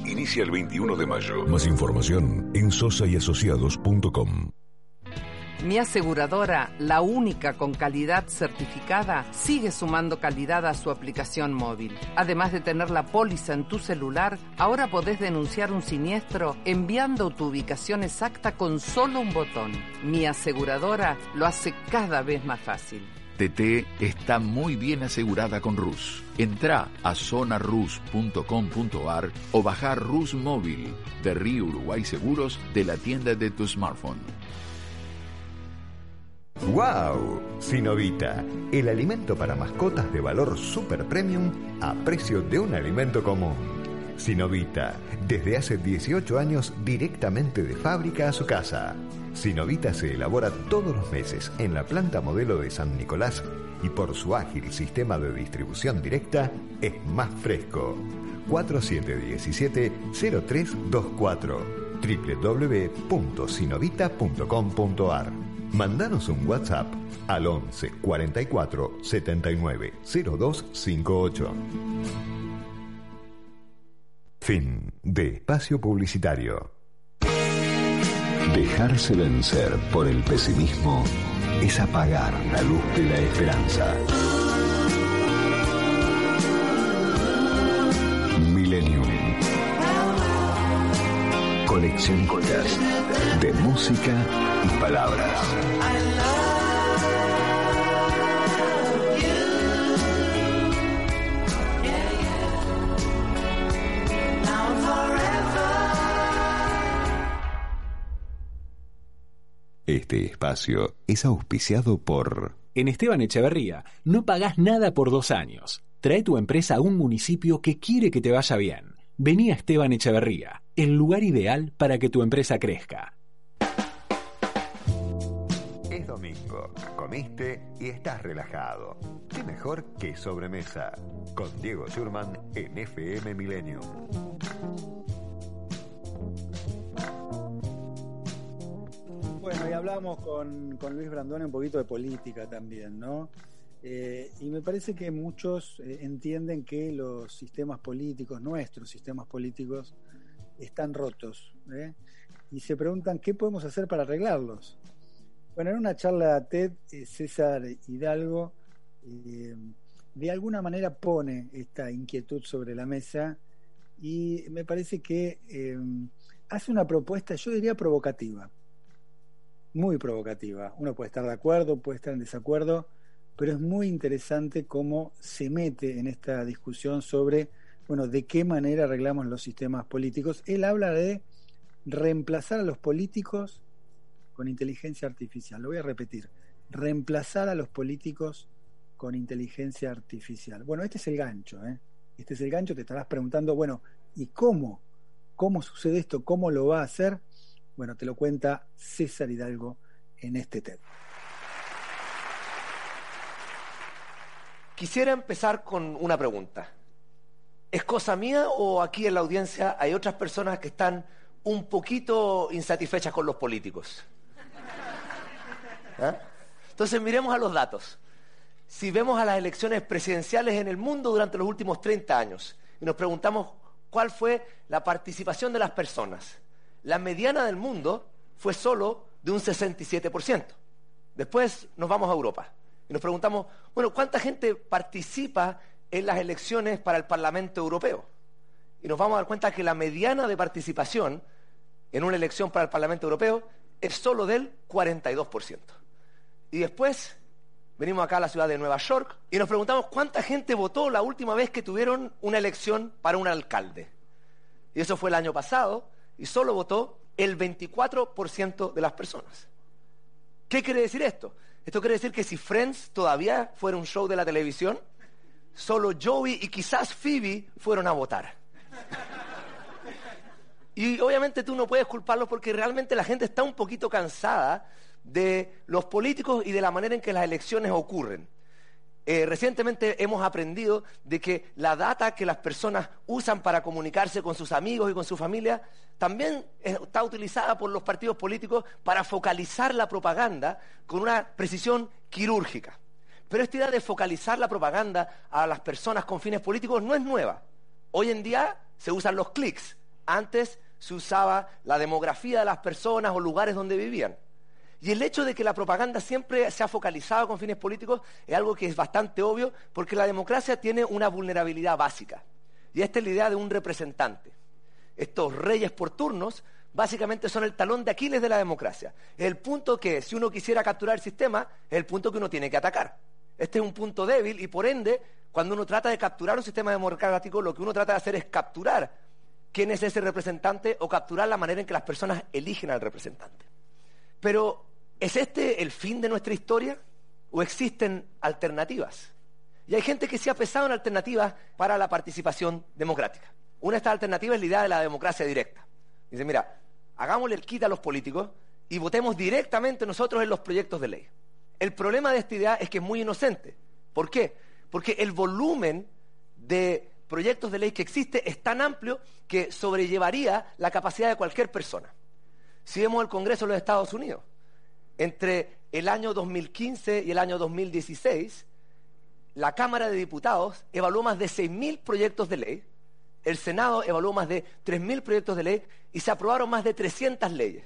Inicia el 21 de mayo. Más información en sosayasociados.com. Mi aseguradora, la única con calidad certificada, sigue sumando calidad a su aplicación móvil. Además de tener la póliza en tu celular, ahora podés denunciar un siniestro enviando tu ubicación exacta con solo un botón. Mi aseguradora lo hace cada vez más fácil. TT está muy bien asegurada con RUS. Entra a zonarus.com.ar o bajar RUS móvil de Río Uruguay Seguros de la tienda de tu smartphone. ¡Wow! Sinovita, el alimento para mascotas de valor super premium a precio de un alimento común. Sinovita, desde hace 18 años directamente de fábrica a su casa. Sinovita se elabora todos los meses en la planta modelo de San Nicolás y por su ágil sistema de distribución directa es más fresco. 4717-0324 www.sinovita.com.ar Mandanos un WhatsApp al 11 44 79 0258. Fin de espacio publicitario. Dejarse vencer por el pesimismo es apagar la luz de la esperanza. Horas de música y palabras. Este espacio es auspiciado por... En Esteban Echeverría no pagás nada por dos años. Trae tu empresa a un municipio que quiere que te vaya bien. Vení a Esteban Echeverría, el lugar ideal para que tu empresa crezca. Es domingo, comiste y estás relajado. ¿Qué mejor que sobremesa? Con Diego Schurman en FM Millennium. Bueno, y hablamos con, con Luis Brandone un poquito de política también, ¿no? Eh, y me parece que muchos eh, entienden que los sistemas políticos, nuestros sistemas políticos, están rotos. ¿eh? Y se preguntan qué podemos hacer para arreglarlos. Bueno, en una charla TED, César Hidalgo de alguna manera pone esta inquietud sobre la mesa y me parece que hace una propuesta, yo diría provocativa, muy provocativa. Uno puede estar de acuerdo, puede estar en desacuerdo, pero es muy interesante cómo se mete en esta discusión sobre, bueno, de qué manera arreglamos los sistemas políticos. Él habla de reemplazar a los políticos con inteligencia artificial. Lo voy a repetir, reemplazar a los políticos con inteligencia artificial. Bueno, este es el gancho, ¿eh? Este es el gancho, te estarás preguntando, bueno, ¿y cómo? ¿Cómo sucede esto? ¿Cómo lo va a hacer? Bueno, te lo cuenta César Hidalgo en este TED. Quisiera empezar con una pregunta. ¿Es cosa mía o aquí en la audiencia hay otras personas que están un poquito insatisfechas con los políticos? ¿Ah? Entonces miremos a los datos. Si vemos a las elecciones presidenciales en el mundo durante los últimos 30 años y nos preguntamos cuál fue la participación de las personas, la mediana del mundo fue solo de un 67%. Después nos vamos a Europa. Y nos preguntamos, bueno, ¿cuánta gente participa en las elecciones para el Parlamento Europeo? Y nos vamos a dar cuenta que la mediana de participación en una elección para el Parlamento Europeo es solo del 42%. Y después venimos acá a la ciudad de Nueva York y nos preguntamos cuánta gente votó la última vez que tuvieron una elección para un alcalde. Y eso fue el año pasado y solo votó el 24% de las personas. ¿Qué quiere decir esto? Esto quiere decir que si Friends todavía fuera un show de la televisión, solo Joey y quizás Phoebe fueron a votar. Y obviamente tú no puedes culparlos porque realmente la gente está un poquito cansada de los políticos y de la manera en que las elecciones ocurren. Eh, recientemente hemos aprendido de que la data que las personas usan para comunicarse con sus amigos y con su familia también está utilizada por los partidos políticos para focalizar la propaganda con una precisión quirúrgica. Pero esta idea de focalizar la propaganda a las personas con fines políticos no es nueva. Hoy en día se usan los clics. Antes se usaba la demografía de las personas o lugares donde vivían. Y el hecho de que la propaganda siempre se ha focalizado con fines políticos es algo que es bastante obvio porque la democracia tiene una vulnerabilidad básica. Y esta es la idea de un representante. Estos reyes por turnos básicamente son el talón de Aquiles de la democracia. El punto que, si uno quisiera capturar el sistema, es el punto que uno tiene que atacar. Este es un punto débil y por ende, cuando uno trata de capturar un sistema democrático, lo que uno trata de hacer es capturar quién es ese representante o capturar la manera en que las personas eligen al representante. Pero, ¿es este el fin de nuestra historia? ¿O existen alternativas? Y hay gente que se ha pesado en alternativas para la participación democrática. Una de estas alternativas es la idea de la democracia directa. Dice, mira, hagámosle el quita a los políticos y votemos directamente nosotros en los proyectos de ley. El problema de esta idea es que es muy inocente. ¿Por qué? Porque el volumen de proyectos de ley que existe es tan amplio que sobrellevaría la capacidad de cualquier persona. Si vemos el Congreso de los Estados Unidos, entre el año 2015 y el año 2016, la Cámara de Diputados evaluó más de 6.000 proyectos de ley, el Senado evaluó más de 3.000 proyectos de ley y se aprobaron más de 300 leyes.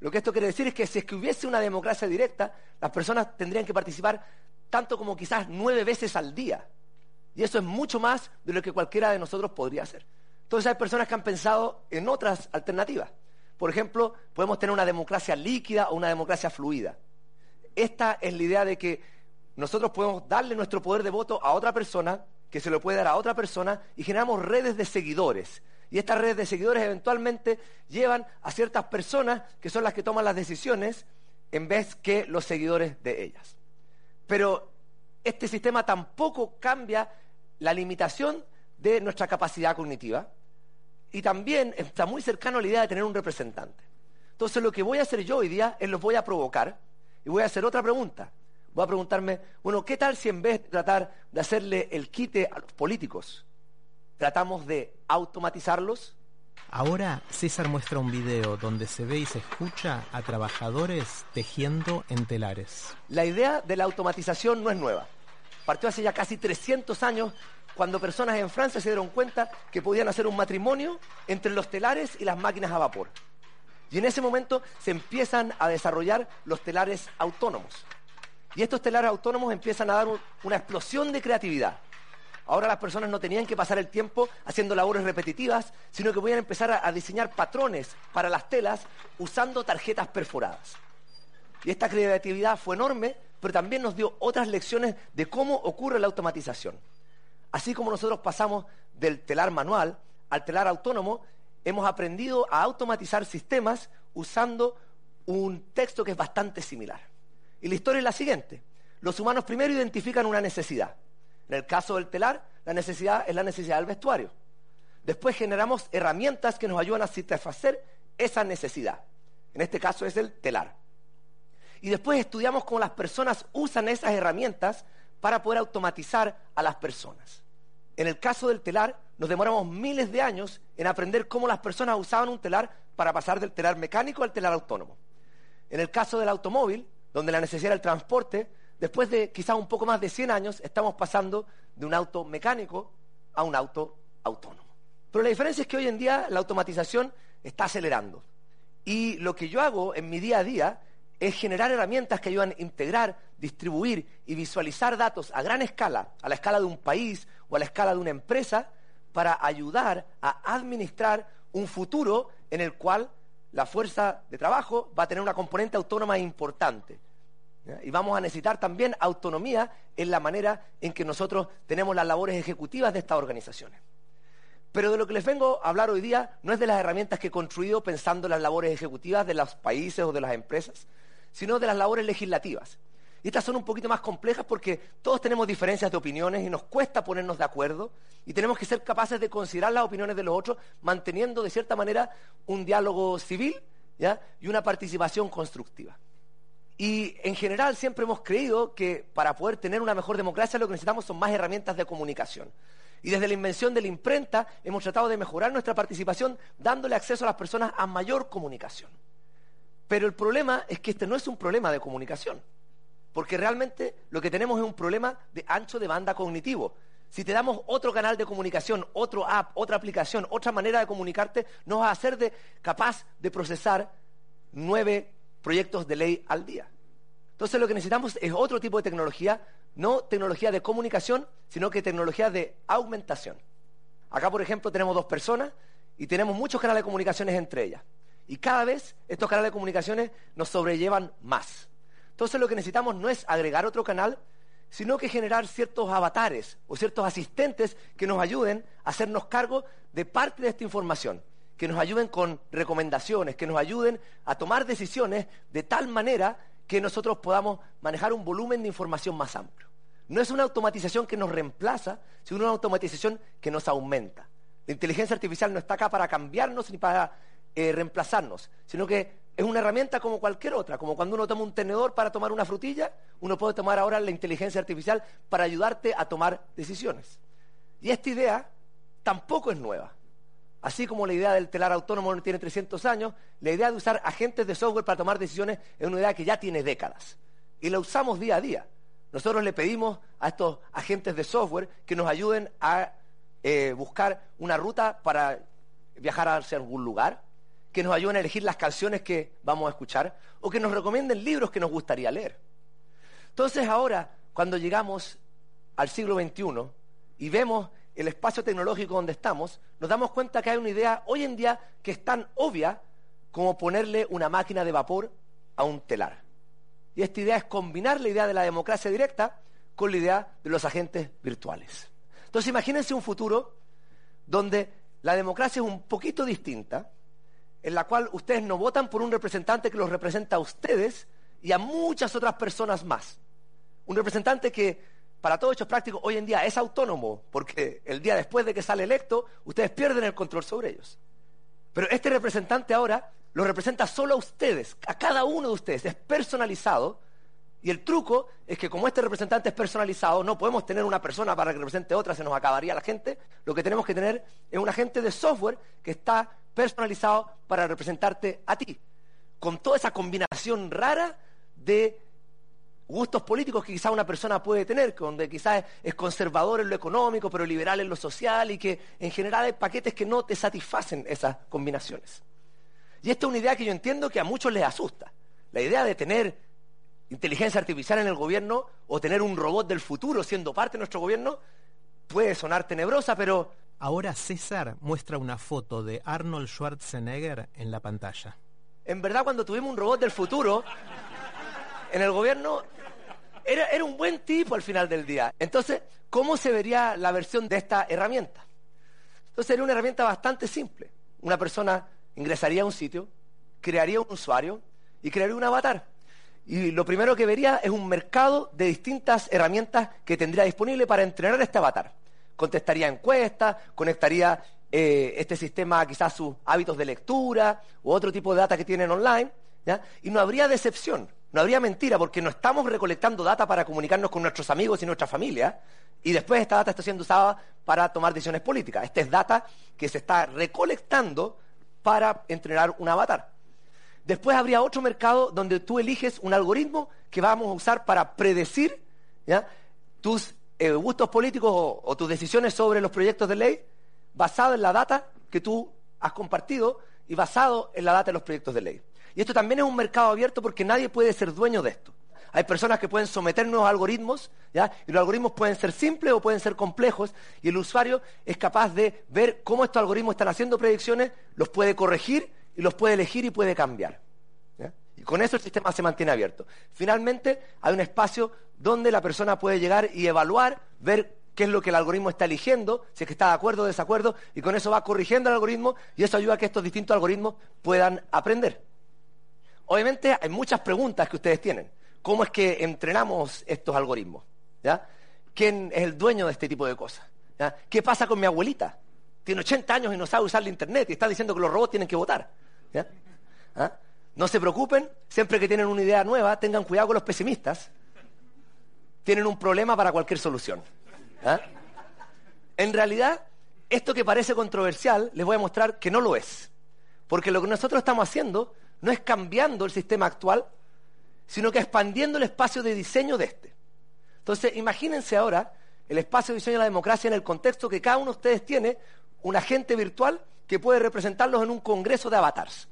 Lo que esto quiere decir es que si es que hubiese una democracia directa, las personas tendrían que participar tanto como quizás nueve veces al día. Y eso es mucho más de lo que cualquiera de nosotros podría hacer. Entonces hay personas que han pensado en otras alternativas. por ejemplo, podemos tener una democracia líquida o una democracia fluida. Esta es la idea de que nosotros podemos darle nuestro poder de voto a otra persona, que se lo puede dar a otra persona, y generamos redes de seguidores. Y estas redes de seguidores eventualmente llevan a ciertas personas que son las que toman las decisiones en vez que los seguidores de ellas. Pero este sistema tampoco cambia la limitación de nuestra capacidad cognitiva y también está muy cercano a la idea de tener un representante. Entonces lo que voy a hacer yo hoy día es los voy a provocar y voy a hacer otra pregunta. Voy a preguntarme, bueno, ¿qué tal si en vez de tratar de hacerle el quite a los políticos, tratamos de automatizarlos? Ahora César muestra un video donde se ve y se escucha a trabajadores tejiendo en telares. La idea de la automatización no es nueva. Partió hace ya casi 300 años cuando personas en Francia se dieron cuenta que podían hacer un matrimonio entre los telares y las máquinas a vapor. Y en ese momento se empiezan a desarrollar los telares autónomos. Y estos telares autónomos empiezan a dar una explosión de creatividad. Ahora las personas no tenían que pasar el tiempo haciendo labores repetitivas, sino que podían empezar a, diseñar patrones para las telas usando tarjetas perforadas. Y esta creatividad fue enorme, pero también nos dio otras lecciones de cómo ocurre la automatización. Así como nosotros pasamos del telar manual al telar autónomo, hemos aprendido a automatizar sistemas usando un texto que es bastante similar. Y la historia es la siguiente. Los humanos primero identifican una necesidad. En el caso del telar, la necesidad es la necesidad del vestuario. Después generamos herramientas que nos ayudan a satisfacer esa necesidad. En este caso es el telar. Y después estudiamos cómo las personas usan esas herramientas para poder automatizar a las personas. En el caso del telar, nos demoramos miles de años en aprender cómo las personas usaban un telar para pasar del telar mecánico al telar autónomo. En el caso del automóvil, donde la necesidad era el transporte, después de quizás un poco más de 100 años, estamos pasando de un auto mecánico a un auto autónomo. Pero la diferencia es que hoy en día la automatización está acelerando. Y lo que yo hago en mi día a día es generar herramientas que ayudan a integrar, distribuir y visualizar datos a gran escala, a la escala de un país o a la escala de una empresa, para ayudar a administrar un futuro en el cual la fuerza de trabajo va a tener una componente autónoma importante. Y vamos a necesitar también autonomía en la manera en que nosotros tenemos las labores ejecutivas de estas organizaciones. Pero de lo que les vengo a hablar hoy día no es de las herramientas que he construido pensando en las labores ejecutivas de los países o de las empresas, sino de las labores legislativas. Y estas son un poquito más complejas porque todos tenemos diferencias de opiniones y nos cuesta ponernos de acuerdo y tenemos que ser capaces de considerar las opiniones de los otros manteniendo de cierta manera un diálogo civil y una participación constructiva. Y en general siempre hemos creído que para poder tener una mejor democracia lo que necesitamos son más herramientas de comunicación. Y desde la invención de la imprenta hemos tratado de mejorar nuestra participación dándole acceso a las personas a mayor comunicación. Pero el problema es que este no es un problema de comunicación, porque realmente lo que tenemos es un problema de ancho de banda cognitivo. Si te damos otro canal de comunicación, otro app, otra aplicación, otra manera de comunicarte, nos va a hacer de, capaz de procesar nueve proyectos de ley al día. Entonces lo que necesitamos es otro tipo de tecnología, no tecnología de comunicación, sino que tecnología de aumentación. Acá, por ejemplo, tenemos dos personas y tenemos muchos canales de comunicaciones entre ellas. Y cada vez estos canales de comunicaciones nos sobrellevan más. Entonces lo que necesitamos no es agregar otro canal, sino que generar ciertos avatares o ciertos asistentes que nos ayuden a hacernos cargo de parte de esta información que nos ayuden con recomendaciones, que nos ayuden a tomar decisiones de tal manera que nosotros podamos manejar un volumen de información más amplio. No es una automatización que nos reemplaza, sino una automatización que nos aumenta. La inteligencia artificial no está acá para cambiarnos ni para eh, reemplazarnos, sino que es una herramienta como cualquier otra, como cuando uno toma un tenedor para tomar una frutilla, uno puede tomar ahora la inteligencia artificial para ayudarte a tomar decisiones. Y esta idea tampoco es nueva. Así como la idea del telar autónomo no tiene 300 años, la idea de usar agentes de software para tomar decisiones es una idea que ya tiene décadas. Y la usamos día a día. Nosotros le pedimos a estos agentes de software que nos ayuden a eh, buscar una ruta para viajar hacia algún lugar, que nos ayuden a elegir las canciones que vamos a escuchar o que nos recomienden libros que nos gustaría leer. Entonces ahora, cuando llegamos al siglo XXI y vemos el espacio tecnológico donde estamos, nos damos cuenta que hay una idea hoy en día que es tan obvia como ponerle una máquina de vapor a un telar. Y esta idea es combinar la idea de la democracia directa con la idea de los agentes virtuales. Entonces imagínense un futuro donde la democracia es un poquito distinta, en la cual ustedes no votan por un representante que los representa a ustedes y a muchas otras personas más. Un representante que, para todos hechos prácticos, hoy en día es autónomo, porque el día después de que sale electo, ustedes pierden el control sobre ellos. Pero este representante ahora lo representa solo a ustedes, a cada uno de ustedes, es personalizado. Y el truco es que como este representante es personalizado, no podemos tener una persona para que represente a otra, se nos acabaría la gente. Lo que tenemos que tener es un agente de software que está personalizado para representarte a ti. Con toda esa combinación rara de gustos políticos que quizás una persona puede tener, donde quizás es conservador en lo económico, pero liberal en lo social, y que en general hay paquetes que no te satisfacen esas combinaciones. Y esta es una idea que yo entiendo que a muchos les asusta. La idea de tener inteligencia artificial en el gobierno o tener un robot del futuro siendo parte de nuestro gobierno puede sonar tenebrosa, pero... Ahora César muestra una foto de Arnold Schwarzenegger en la pantalla. En verdad, cuando tuvimos un robot del futuro en el gobierno, era, era un buen tipo al final del día. Entonces, ¿cómo se vería la versión de esta herramienta? Entonces, sería una herramienta bastante simple. Una persona ingresaría a un sitio, crearía un usuario y crearía un avatar. Y lo primero que vería es un mercado de distintas herramientas que tendría disponible para entrenar este avatar. Contestaría encuestas, conectaría eh, este sistema quizás sus hábitos de lectura u otro tipo de data que tienen online, y no habría decepción, no habría mentira, porque no estamos recolectando data para comunicarnos con nuestros amigos y nuestra familia, y después esta data está siendo usada para tomar decisiones políticas. Esta es data que se está recolectando para entrenar un avatar. Después habría otro mercado donde tú eliges un algoritmo que vamos a usar para predecir tus eh, gustos políticos o, tus decisiones sobre los proyectos de ley basado en la data que tú has compartido y basado en la data de los proyectos de ley. Y esto también es un mercado abierto porque nadie puede ser dueño de esto. Hay personas que pueden someter nuevos algoritmos, ¿ya? y los algoritmos pueden ser simples o pueden ser complejos, y el usuario es capaz de ver cómo estos algoritmos están haciendo predicciones, los puede corregir y los puede elegir y puede cambiar. Y con eso el sistema se mantiene abierto. Finalmente, hay un espacio donde la persona puede llegar y evaluar, ver qué es lo que el algoritmo está eligiendo, si es que está de acuerdo o desacuerdo, y con eso va corrigiendo el algoritmo y eso ayuda a que estos distintos algoritmos puedan aprender. Obviamente hay muchas preguntas que ustedes tienen. ¿Cómo es que entrenamos estos algoritmos? ¿Quién es el dueño de este tipo de cosas? ¿Qué pasa con mi abuelita? Tiene 80 años y no sabe usar la Internet y está diciendo que los robots tienen que votar. ¿Ah? No se preocupen, siempre que tienen una idea nueva, tengan cuidado con los pesimistas. Tienen un problema para cualquier solución. En realidad, esto que parece controversial, les voy a mostrar que no lo es. Porque lo que nosotros estamos haciendo no es cambiando el sistema actual, sino que expandiendo el espacio de diseño de este. Entonces, imagínense ahora el espacio de diseño de la democracia en el contexto que cada uno de ustedes tiene un agente virtual que puede representarlos en un congreso de avatars.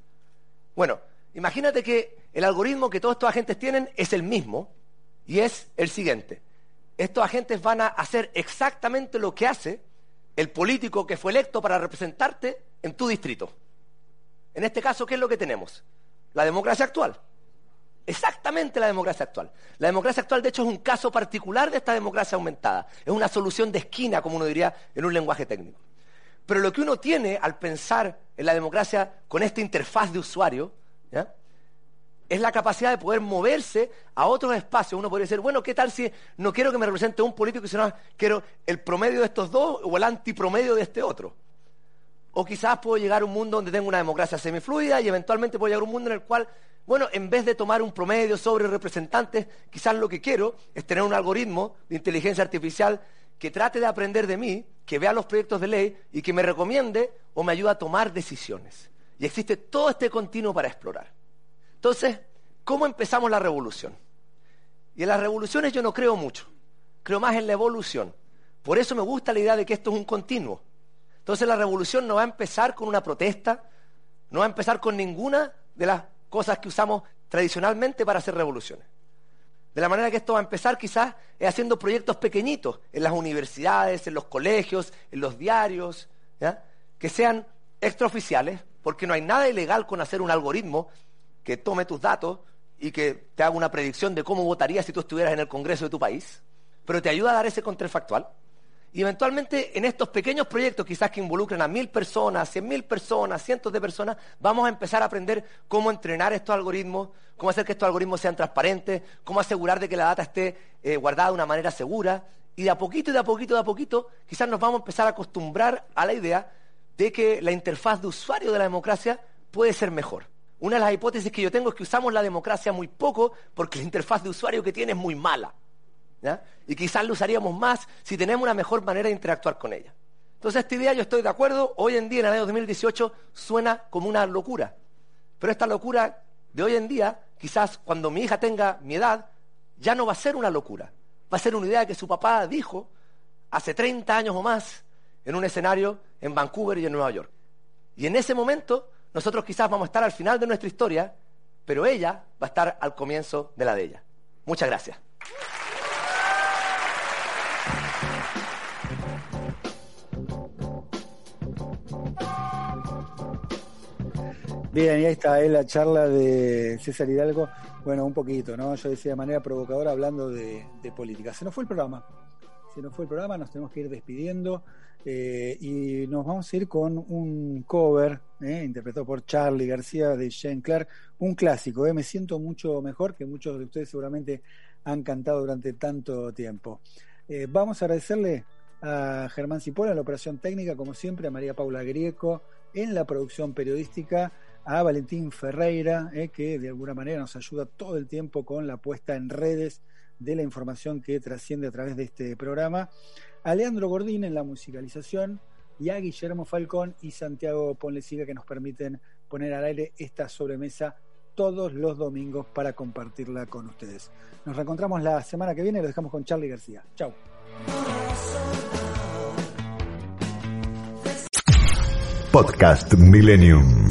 Bueno, imagínate que el algoritmo que todos estos agentes tienen es el mismo y es el siguiente. Estos agentes van a hacer exactamente lo que hace el político que fue electo para representarte en tu distrito. En este caso, ¿qué es lo que tenemos? La democracia actual. Exactamente la democracia actual. La democracia actual, de hecho, es un caso particular de esta democracia aumentada. Es una solución de esquina, como uno diría en un lenguaje técnico. Pero lo que uno tiene al pensar en la democracia con esta interfaz de usuario, es la capacidad de poder moverse a otros espacios. Uno podría decir, bueno, ¿qué tal si no quiero que me represente un político, sino quiero el promedio de estos dos o el antipromedio de este otro? O quizás puedo llegar a un mundo donde tengo una democracia semifluida y eventualmente puedo llegar a un mundo en el cual, bueno, en vez de tomar un promedio sobre representantes, quizás lo que quiero es tener un algoritmo de inteligencia artificial que trate de aprender de mí, que vea los proyectos de ley y que me recomiende o me ayude a tomar decisiones. Y existe todo este continuo para explorar. Entonces, ¿cómo empezamos la revolución? Y en las revoluciones yo no creo mucho, creo más en la evolución. Por eso me gusta la idea de que esto es un continuo. Entonces la revolución no va a empezar con una protesta, no va a empezar con ninguna de las cosas que usamos tradicionalmente para hacer revoluciones. De la manera que esto va a empezar quizás es haciendo proyectos pequeñitos en las universidades, en los colegios, en los diarios, que sean extraoficiales, porque no hay nada ilegal con hacer un algoritmo que tome tus datos y que te haga una predicción de cómo votarías si tú estuvieras en el Congreso de tu país, pero te ayuda a dar ese contrafactual. Y eventualmente en estos pequeños proyectos, quizás que involucren a mil personas, cien mil personas, cientos de personas, vamos a empezar a aprender cómo entrenar estos algoritmos, cómo hacer que estos algoritmos sean transparentes, cómo asegurar de que la data esté eh, guardada de una manera segura. Y de a poquito, de a poquito, de a poquito, quizás nos vamos a empezar a acostumbrar a la idea de que la interfaz de usuario de la democracia puede ser mejor. Una de las hipótesis que yo tengo es que usamos la democracia muy poco porque la interfaz de usuario que tiene es muy mala. Y quizás lo usaríamos más si tenemos una mejor manera de interactuar con ella. Entonces, esta idea yo estoy de acuerdo. Hoy en día, en el año 2018, suena como una locura. Pero esta locura de hoy en día, quizás cuando mi hija tenga mi edad, ya no va a ser una locura. Va a ser una idea que su papá dijo hace 30 años o más en un escenario en Vancouver y en Nueva York. Y en ese momento, nosotros quizás vamos a estar al final de nuestra historia, pero ella va a estar al comienzo de la de ella. Muchas gracias. Bien, y ahí está eh, la charla de César Hidalgo. Bueno, un poquito, ¿no? Yo decía de manera provocadora hablando de, política. Se nos fue el programa. Se nos fue el programa, nos tenemos que ir despidiendo. Eh, y nos vamos a ir con un cover eh, interpretado por Charlie García de Shane Clark, un clásico. Me siento mucho mejor que muchos de ustedes seguramente han cantado durante tanto tiempo. vamos a agradecerle a Germán Cipolla en la operación técnica, como siempre, a María Paula Grieco en la producción periodística a Valentín Ferreira, eh, que de alguna manera nos ayuda todo el tiempo con la puesta en redes de la información que trasciende a través de este programa, a Leandro Gordín en la musicalización y a Guillermo Falcón y Santiago Ponleciga que nos permiten poner al aire esta sobremesa todos los domingos para compartirla con ustedes. Nos reencontramos la semana que viene, lo dejamos con Charlie García. Chao. Podcast Millennium.